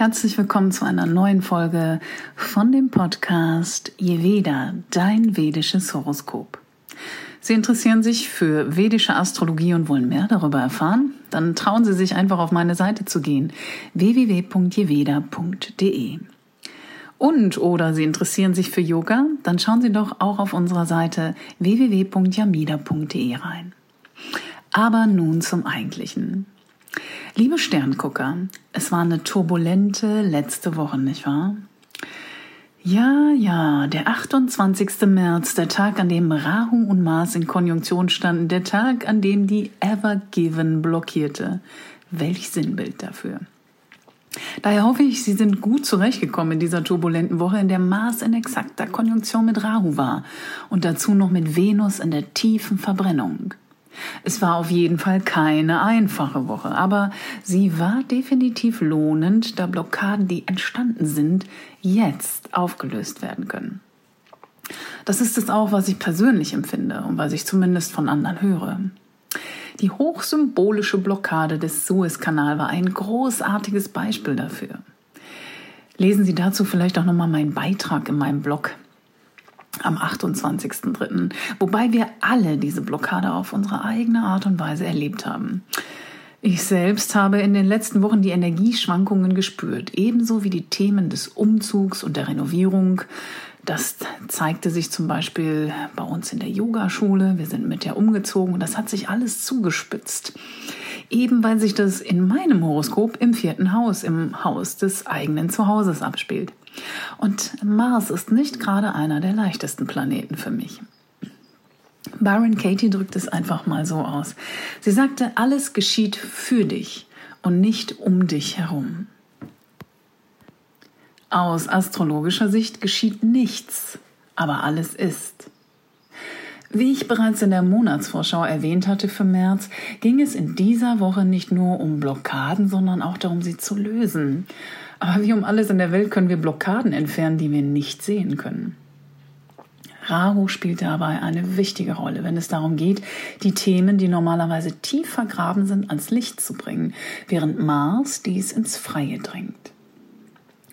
Herzlich willkommen zu einer neuen Folge von dem Podcast Yeveda, dein vedisches Horoskop. Sie interessieren sich für vedische Astrologie und wollen mehr darüber erfahren? Dann trauen Sie sich einfach auf meine Seite zu gehen www.yeveda.de. Und oder Sie interessieren sich für Yoga? Dann schauen Sie doch auch auf unserer Seite www.yamida.de rein. Aber nun zum Eigentlichen. Liebe Sterngucker, es war eine turbulente letzte Woche, nicht wahr? Ja, ja, der 28. März, der Tag, an dem Rahu und Mars in Konjunktion standen, der Tag, an dem die Ever Given blockierte. Welch Sinnbild dafür. Daher hoffe ich, Sie sind gut zurechtgekommen in dieser turbulenten Woche, in der Mars in exakter Konjunktion mit Rahu war und dazu noch mit Venus in der tiefen Verbrennung. Es war auf jeden Fall keine einfache Woche, aber sie war definitiv lohnend, da Blockaden, die entstanden sind, jetzt aufgelöst werden können. Das ist es auch, was ich persönlich empfinde und was ich zumindest von anderen höre. Die hochsymbolische Blockade des Suezkanal war ein großartiges Beispiel dafür. Lesen Sie dazu vielleicht auch nochmal meinen Beitrag in meinem Blog am 28.03., wobei wir alle diese Blockade auf unsere eigene Art und Weise erlebt haben. Ich selbst habe in den letzten Wochen die Energieschwankungen gespürt, ebenso wie die Themen des Umzugs und der Renovierung. Das zeigte sich zum Beispiel bei uns in der Yogaschule. Wir sind mit der umgezogen und das hat sich alles zugespitzt. Eben weil sich das in meinem Horoskop im vierten Haus, im Haus des eigenen Zuhauses abspielt. Und Mars ist nicht gerade einer der leichtesten Planeten für mich. Byron Katie drückt es einfach mal so aus. Sie sagte, alles geschieht für dich und nicht um dich herum. Aus astrologischer Sicht geschieht nichts, aber alles ist. Wie ich bereits in der Monatsvorschau erwähnt hatte für März, ging es in dieser Woche nicht nur um Blockaden, sondern auch darum, sie zu lösen. Aber wie um alles in der Welt können wir Blockaden entfernen, die wir nicht sehen können. Rahu spielt dabei eine wichtige Rolle, wenn es darum geht, die Themen, die normalerweise tief vergraben sind, ans Licht zu bringen, während Mars dies ins Freie drängt.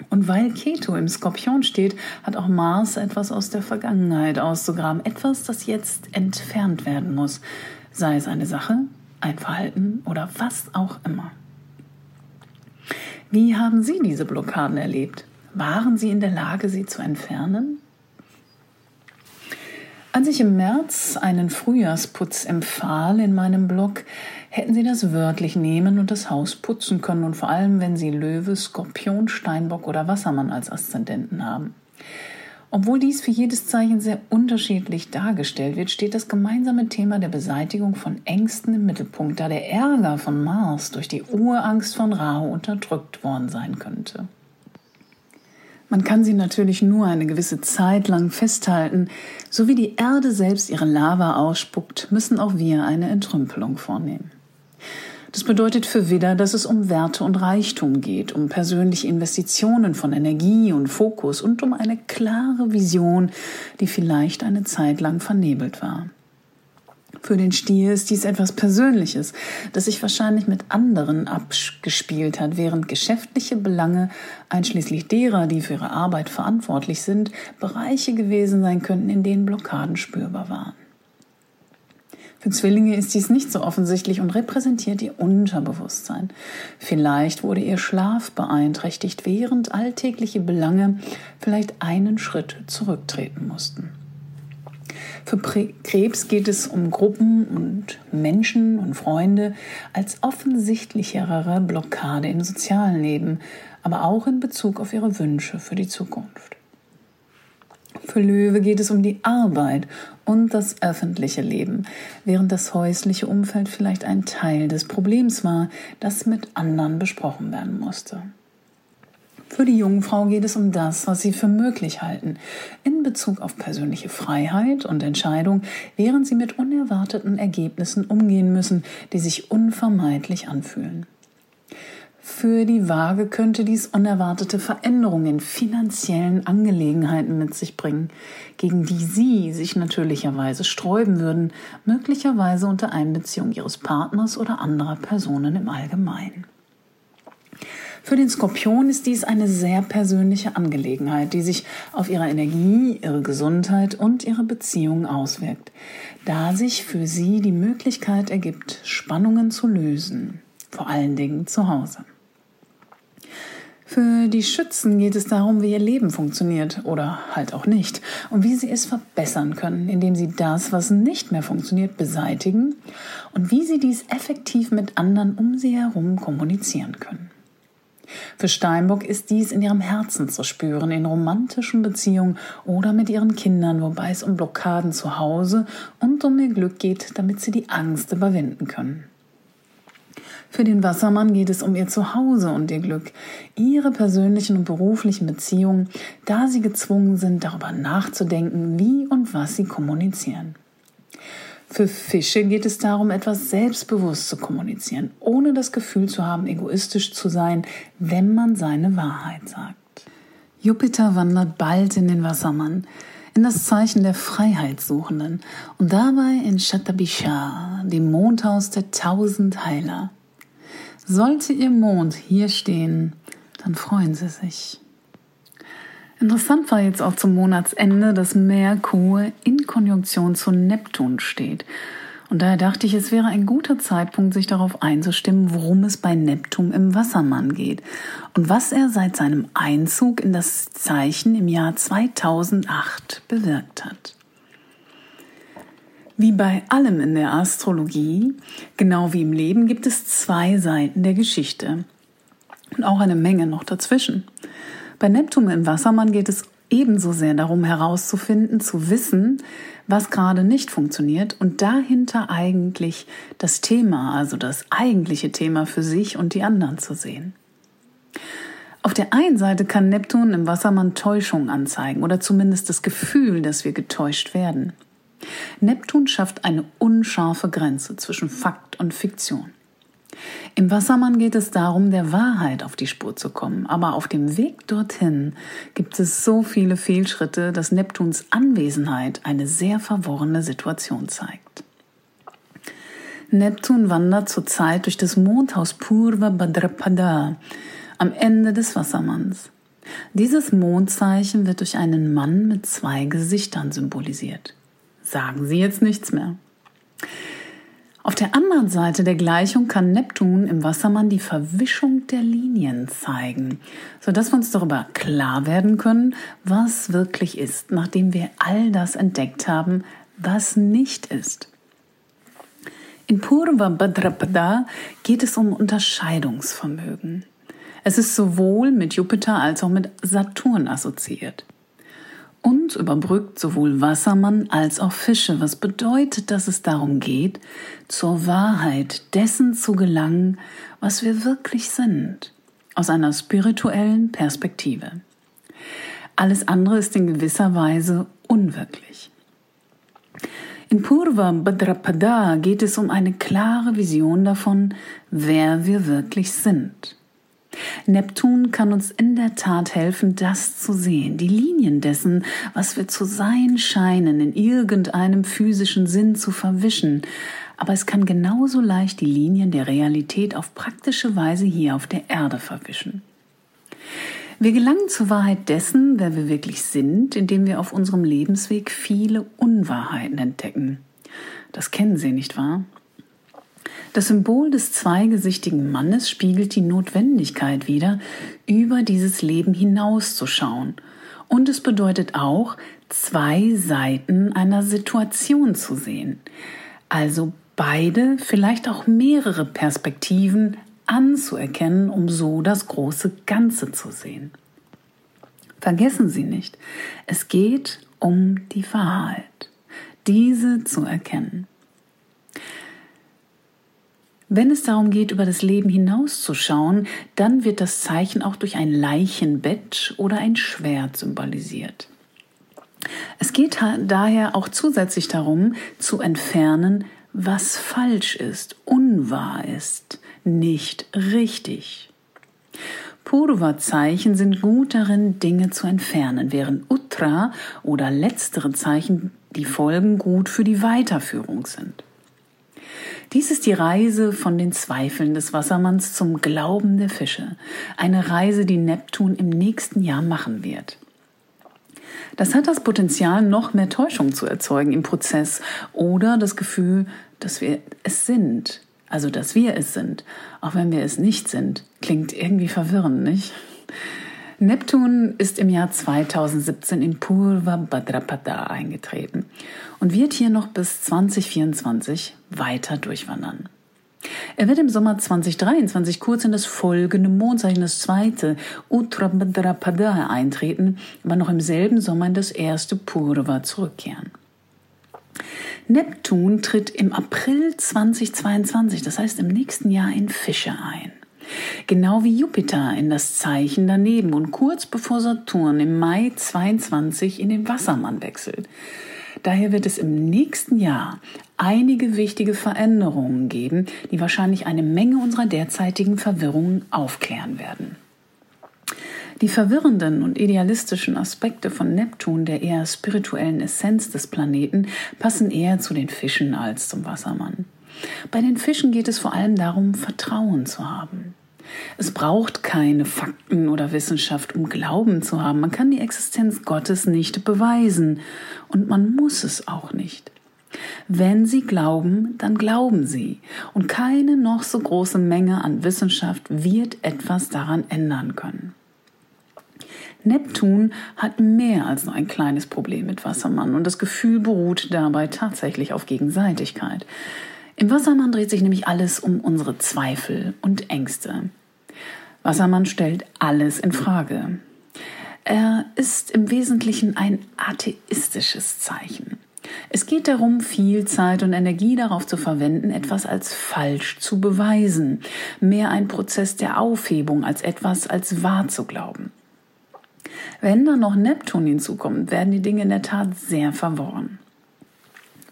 Und weil Keto im Skorpion steht, hat auch Mars etwas aus der Vergangenheit auszugraben, etwas, das jetzt entfernt werden muss, sei es eine Sache, ein Verhalten oder was auch immer. Wie haben Sie diese Blockaden erlebt? Waren Sie in der Lage, sie zu entfernen? Als ich im März einen Frühjahrsputz empfahl in meinem Blog, hätten Sie das wörtlich nehmen und das Haus putzen können und vor allem, wenn Sie Löwe, Skorpion, Steinbock oder Wassermann als Aszendenten haben. Obwohl dies für jedes Zeichen sehr unterschiedlich dargestellt wird, steht das gemeinsame Thema der Beseitigung von Ängsten im Mittelpunkt, da der Ärger von Mars durch die Urangst von Rahu unterdrückt worden sein könnte. Man kann sie natürlich nur eine gewisse Zeit lang festhalten. So wie die Erde selbst ihre Lava ausspuckt, müssen auch wir eine Entrümpelung vornehmen. Das bedeutet für Widder, dass es um Werte und Reichtum geht, um persönliche Investitionen von Energie und Fokus und um eine klare Vision, die vielleicht eine Zeit lang vernebelt war. Für den Stier ist dies etwas Persönliches, das sich wahrscheinlich mit anderen abgespielt hat, während geschäftliche Belange, einschließlich derer, die für ihre Arbeit verantwortlich sind, Bereiche gewesen sein könnten, in denen Blockaden spürbar waren. Für Zwillinge ist dies nicht so offensichtlich und repräsentiert ihr Unterbewusstsein. Vielleicht wurde ihr Schlaf beeinträchtigt, während alltägliche Belange vielleicht einen Schritt zurücktreten mussten. Für Krebs geht es um Gruppen und Menschen und Freunde als offensichtlichere Blockade im sozialen Leben, aber auch in Bezug auf ihre Wünsche für die Zukunft. Für Löwe geht es um die Arbeit und das öffentliche Leben, während das häusliche Umfeld vielleicht ein Teil des Problems war, das mit anderen besprochen werden musste. Für die Jungfrau geht es um das, was sie für möglich halten, in Bezug auf persönliche Freiheit und Entscheidung, während sie mit unerwarteten Ergebnissen umgehen müssen, die sich unvermeidlich anfühlen. Für die Waage könnte dies unerwartete Veränderungen in finanziellen Angelegenheiten mit sich bringen, gegen die Sie sich natürlicherweise sträuben würden, möglicherweise unter Einbeziehung Ihres Partners oder anderer Personen im Allgemeinen. Für den Skorpion ist dies eine sehr persönliche Angelegenheit, die sich auf ihre Energie, ihre Gesundheit und ihre Beziehungen auswirkt, da sich für sie die Möglichkeit ergibt, Spannungen zu lösen, vor allen Dingen zu Hause. Für die Schützen geht es darum, wie ihr Leben funktioniert oder halt auch nicht und wie sie es verbessern können, indem sie das, was nicht mehr funktioniert, beseitigen und wie sie dies effektiv mit anderen um sie herum kommunizieren können. Für Steinbock ist dies in ihrem Herzen zu spüren, in romantischen Beziehungen oder mit ihren Kindern, wobei es um Blockaden zu Hause und um ihr Glück geht, damit sie die Angst überwinden können. Für den Wassermann geht es um ihr Zuhause und ihr Glück, ihre persönlichen und beruflichen Beziehungen, da sie gezwungen sind, darüber nachzudenken, wie und was sie kommunizieren. Für Fische geht es darum, etwas selbstbewusst zu kommunizieren, ohne das Gefühl zu haben, egoistisch zu sein, wenn man seine Wahrheit sagt. Jupiter wandert bald in den Wassermann, in das Zeichen der Freiheitssuchenden und dabei in Shatabishar, dem Mondhaus der tausend Heiler. Sollte Ihr Mond hier stehen, dann freuen Sie sich. Interessant war jetzt auch zum Monatsende, dass Merkur in Konjunktion zu Neptun steht. Und daher dachte ich, es wäre ein guter Zeitpunkt, sich darauf einzustimmen, worum es bei Neptun im Wassermann geht und was er seit seinem Einzug in das Zeichen im Jahr 2008 bewirkt hat. Wie bei allem in der Astrologie, genau wie im Leben, gibt es zwei Seiten der Geschichte und auch eine Menge noch dazwischen. Bei Neptun im Wassermann geht es ebenso sehr darum herauszufinden, zu wissen, was gerade nicht funktioniert und dahinter eigentlich das Thema, also das eigentliche Thema für sich und die anderen zu sehen. Auf der einen Seite kann Neptun im Wassermann Täuschung anzeigen oder zumindest das Gefühl, dass wir getäuscht werden. Neptun schafft eine unscharfe Grenze zwischen Fakt und Fiktion. Im Wassermann geht es darum, der Wahrheit auf die Spur zu kommen, aber auf dem Weg dorthin gibt es so viele Fehlschritte, dass Neptuns Anwesenheit eine sehr verworrene Situation zeigt. Neptun wandert zurzeit durch das Mondhaus Purva Bhadrapada am Ende des Wassermanns. Dieses Mondzeichen wird durch einen Mann mit zwei Gesichtern symbolisiert. Sagen Sie jetzt nichts mehr. Auf der anderen Seite der Gleichung kann Neptun im Wassermann die Verwischung der Linien zeigen, sodass wir uns darüber klar werden können, was wirklich ist, nachdem wir all das entdeckt haben, was nicht ist. In Purva Bhadrapada geht es um Unterscheidungsvermögen. Es ist sowohl mit Jupiter als auch mit Saturn assoziiert und überbrückt sowohl Wassermann als auch Fische, was bedeutet, dass es darum geht, zur Wahrheit dessen zu gelangen, was wir wirklich sind, aus einer spirituellen Perspektive. Alles andere ist in gewisser Weise unwirklich. In Purva Bhadrapada geht es um eine klare Vision davon, wer wir wirklich sind. Neptun kann uns in der Tat helfen, das zu sehen, die Linien dessen, was wir zu sein scheinen, in irgendeinem physischen Sinn zu verwischen. Aber es kann genauso leicht die Linien der Realität auf praktische Weise hier auf der Erde verwischen. Wir gelangen zur Wahrheit dessen, wer wir wirklich sind, indem wir auf unserem Lebensweg viele Unwahrheiten entdecken. Das kennen Sie, nicht wahr? Das Symbol des zweigesichtigen Mannes spiegelt die Notwendigkeit wider, über dieses Leben hinauszuschauen. Und es bedeutet auch, zwei Seiten einer Situation zu sehen. Also beide, vielleicht auch mehrere Perspektiven anzuerkennen, um so das große Ganze zu sehen. Vergessen Sie nicht, es geht um die Wahrheit, diese zu erkennen. Wenn es darum geht, über das Leben hinauszuschauen, dann wird das Zeichen auch durch ein Leichenbett oder ein Schwert symbolisiert. Es geht daher auch zusätzlich darum, zu entfernen, was falsch ist, unwahr ist, nicht richtig. Purva-Zeichen sind gut darin, Dinge zu entfernen, während Uttra oder letztere Zeichen die Folgen gut für die Weiterführung sind. Dies ist die Reise von den Zweifeln des Wassermanns zum Glauben der Fische. Eine Reise, die Neptun im nächsten Jahr machen wird. Das hat das Potenzial, noch mehr Täuschung zu erzeugen im Prozess oder das Gefühl, dass wir es sind. Also, dass wir es sind, auch wenn wir es nicht sind. Klingt irgendwie verwirrend, nicht? Neptun ist im Jahr 2017 in Purva Bhadrapada eingetreten und wird hier noch bis 2024 weiter durchwandern. Er wird im Sommer 2023 kurz in das folgende Mondzeichen, das zweite Uttarabhadrapada, eintreten, aber noch im selben Sommer in das erste Purva zurückkehren. Neptun tritt im April 2022, das heißt im nächsten Jahr in Fische ein. Genau wie Jupiter in das Zeichen daneben und kurz bevor Saturn im Mai 22 in den Wassermann wechselt. Daher wird es im nächsten Jahr einige wichtige Veränderungen geben, die wahrscheinlich eine Menge unserer derzeitigen Verwirrungen aufklären werden. Die verwirrenden und idealistischen Aspekte von Neptun, der eher spirituellen Essenz des Planeten, passen eher zu den Fischen als zum Wassermann. Bei den Fischen geht es vor allem darum, Vertrauen zu haben. Es braucht keine Fakten oder Wissenschaft, um Glauben zu haben. Man kann die Existenz Gottes nicht beweisen und man muss es auch nicht. Wenn Sie glauben, dann glauben Sie. Und keine noch so große Menge an Wissenschaft wird etwas daran ändern können. Neptun hat mehr als nur ein kleines Problem mit Wassermann und das Gefühl beruht dabei tatsächlich auf Gegenseitigkeit. Im Wassermann dreht sich nämlich alles um unsere Zweifel und Ängste. Wassermann stellt alles in Frage. Er ist im Wesentlichen ein atheistisches Zeichen. Es geht darum, viel Zeit und Energie darauf zu verwenden, etwas als falsch zu beweisen. Mehr ein Prozess der Aufhebung als etwas als wahr zu glauben. Wenn dann noch Neptun hinzukommt, werden die Dinge in der Tat sehr verworren.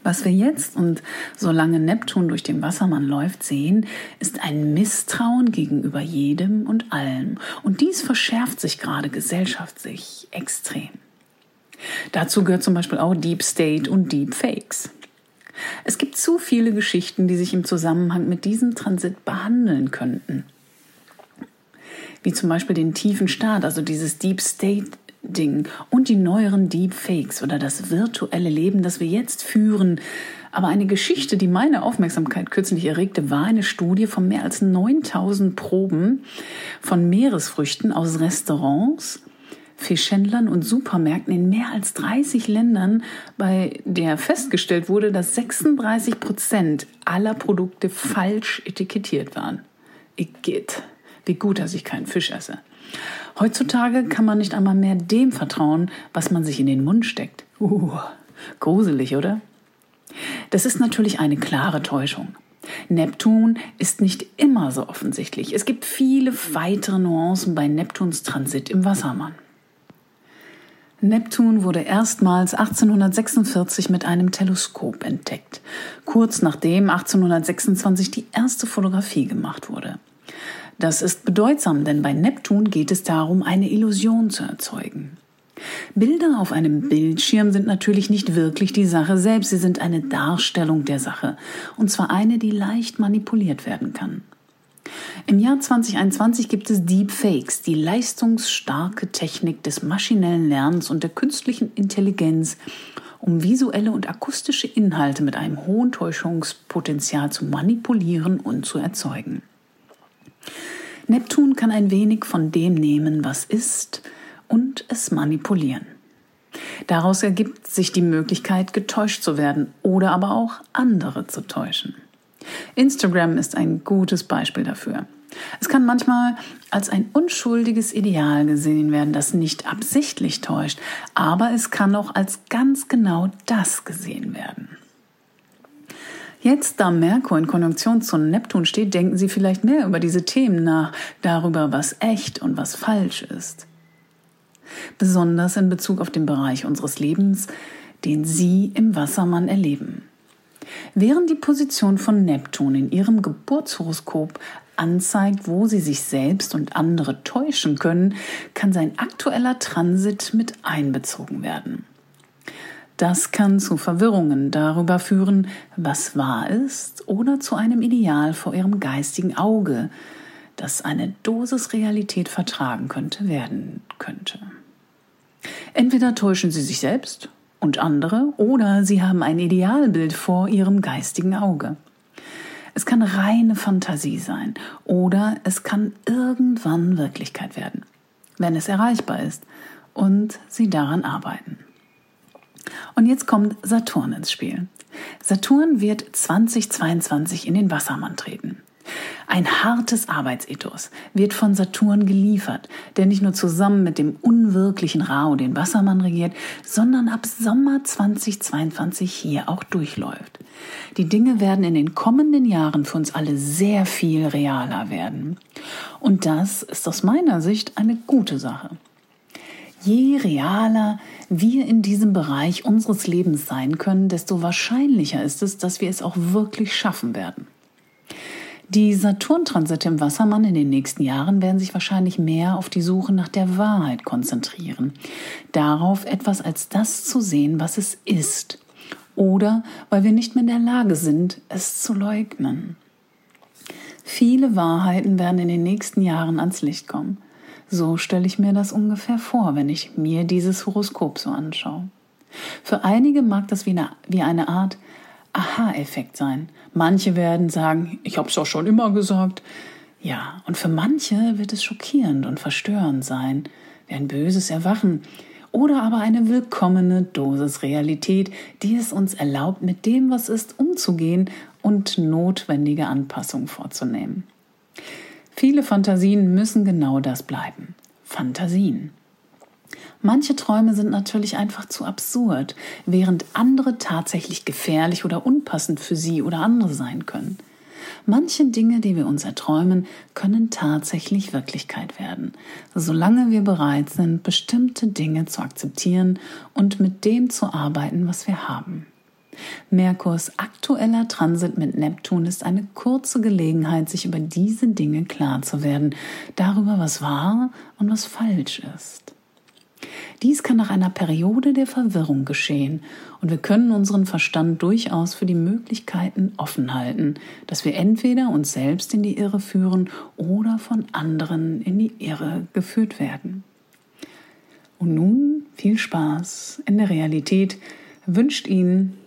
Was wir jetzt und solange Neptun durch den Wassermann läuft sehen, ist ein Misstrauen gegenüber jedem und allem. Und dies verschärft sich gerade gesellschaftlich extrem. Dazu gehört zum Beispiel auch Deep State und Deep Fakes. Es gibt zu viele Geschichten, die sich im Zusammenhang mit diesem Transit behandeln könnten. Wie zum Beispiel den tiefen Staat, also dieses Deep State Ding und die neueren Deepfakes oder das virtuelle Leben, das wir jetzt führen. Aber eine Geschichte, die meine Aufmerksamkeit kürzlich erregte, war eine Studie von mehr als 9000 Proben von Meeresfrüchten aus Restaurants, Fischhändlern und Supermärkten in mehr als 30 Ländern, bei der festgestellt wurde, dass 36 Prozent aller Produkte falsch etikettiert waren. Geht. Wie gut, dass ich keinen Fisch esse. Heutzutage kann man nicht einmal mehr dem vertrauen, was man sich in den Mund steckt. Uh, gruselig, oder? Das ist natürlich eine klare Täuschung. Neptun ist nicht immer so offensichtlich. Es gibt viele weitere Nuancen bei Neptuns Transit im Wassermann. Neptun wurde erstmals 1846 mit einem Teleskop entdeckt, kurz nachdem 1826 die erste Fotografie gemacht wurde. Das ist bedeutsam, denn bei Neptun geht es darum, eine Illusion zu erzeugen. Bilder auf einem Bildschirm sind natürlich nicht wirklich die Sache selbst, sie sind eine Darstellung der Sache, und zwar eine, die leicht manipuliert werden kann. Im Jahr 2021 gibt es Deepfakes, die leistungsstarke Technik des maschinellen Lernens und der künstlichen Intelligenz, um visuelle und akustische Inhalte mit einem hohen Täuschungspotenzial zu manipulieren und zu erzeugen. Neptun kann ein wenig von dem nehmen, was ist, und es manipulieren. Daraus ergibt sich die Möglichkeit, getäuscht zu werden oder aber auch andere zu täuschen. Instagram ist ein gutes Beispiel dafür. Es kann manchmal als ein unschuldiges Ideal gesehen werden, das nicht absichtlich täuscht, aber es kann auch als ganz genau das gesehen werden. Jetzt, da Merkur in Konjunktion zu Neptun steht, denken Sie vielleicht mehr über diese Themen nach, darüber, was echt und was falsch ist. Besonders in Bezug auf den Bereich unseres Lebens, den Sie im Wassermann erleben. Während die Position von Neptun in Ihrem Geburtshoroskop anzeigt, wo Sie sich selbst und andere täuschen können, kann sein aktueller Transit mit einbezogen werden. Das kann zu Verwirrungen darüber führen, was wahr ist, oder zu einem Ideal vor ihrem geistigen Auge, das eine Dosis Realität vertragen könnte, werden könnte. Entweder täuschen sie sich selbst und andere, oder sie haben ein Idealbild vor ihrem geistigen Auge. Es kann reine Fantasie sein oder es kann irgendwann Wirklichkeit werden, wenn es erreichbar ist und sie daran arbeiten. Und jetzt kommt Saturn ins Spiel. Saturn wird 2022 in den Wassermann treten. Ein hartes Arbeitsethos wird von Saturn geliefert, der nicht nur zusammen mit dem unwirklichen Rao den Wassermann regiert, sondern ab Sommer 2022 hier auch durchläuft. Die Dinge werden in den kommenden Jahren für uns alle sehr viel realer werden. Und das ist aus meiner Sicht eine gute Sache. Je realer wir in diesem Bereich unseres Lebens sein können, desto wahrscheinlicher ist es, dass wir es auch wirklich schaffen werden. Die Saturn-Transite im Wassermann in den nächsten Jahren werden sich wahrscheinlich mehr auf die Suche nach der Wahrheit konzentrieren. Darauf, etwas als das zu sehen, was es ist. Oder weil wir nicht mehr in der Lage sind, es zu leugnen. Viele Wahrheiten werden in den nächsten Jahren ans Licht kommen. So stelle ich mir das ungefähr vor, wenn ich mir dieses Horoskop so anschaue. Für einige mag das wie eine, wie eine Art Aha-Effekt sein. Manche werden sagen, ich habe es doch schon immer gesagt. Ja, und für manche wird es schockierend und verstörend sein, wie ein böses Erwachen oder aber eine willkommene Dosis Realität, die es uns erlaubt, mit dem, was ist, umzugehen und notwendige Anpassungen vorzunehmen. Viele Fantasien müssen genau das bleiben. Fantasien. Manche Träume sind natürlich einfach zu absurd, während andere tatsächlich gefährlich oder unpassend für sie oder andere sein können. Manche Dinge, die wir uns erträumen, können tatsächlich Wirklichkeit werden, solange wir bereit sind, bestimmte Dinge zu akzeptieren und mit dem zu arbeiten, was wir haben. Merkurs aktueller Transit mit Neptun ist eine kurze Gelegenheit, sich über diese Dinge klar zu werden, darüber, was wahr und was falsch ist. Dies kann nach einer Periode der Verwirrung geschehen und wir können unseren Verstand durchaus für die Möglichkeiten offen halten, dass wir entweder uns selbst in die Irre führen oder von anderen in die Irre geführt werden. Und nun viel Spaß in der Realität wünscht Ihnen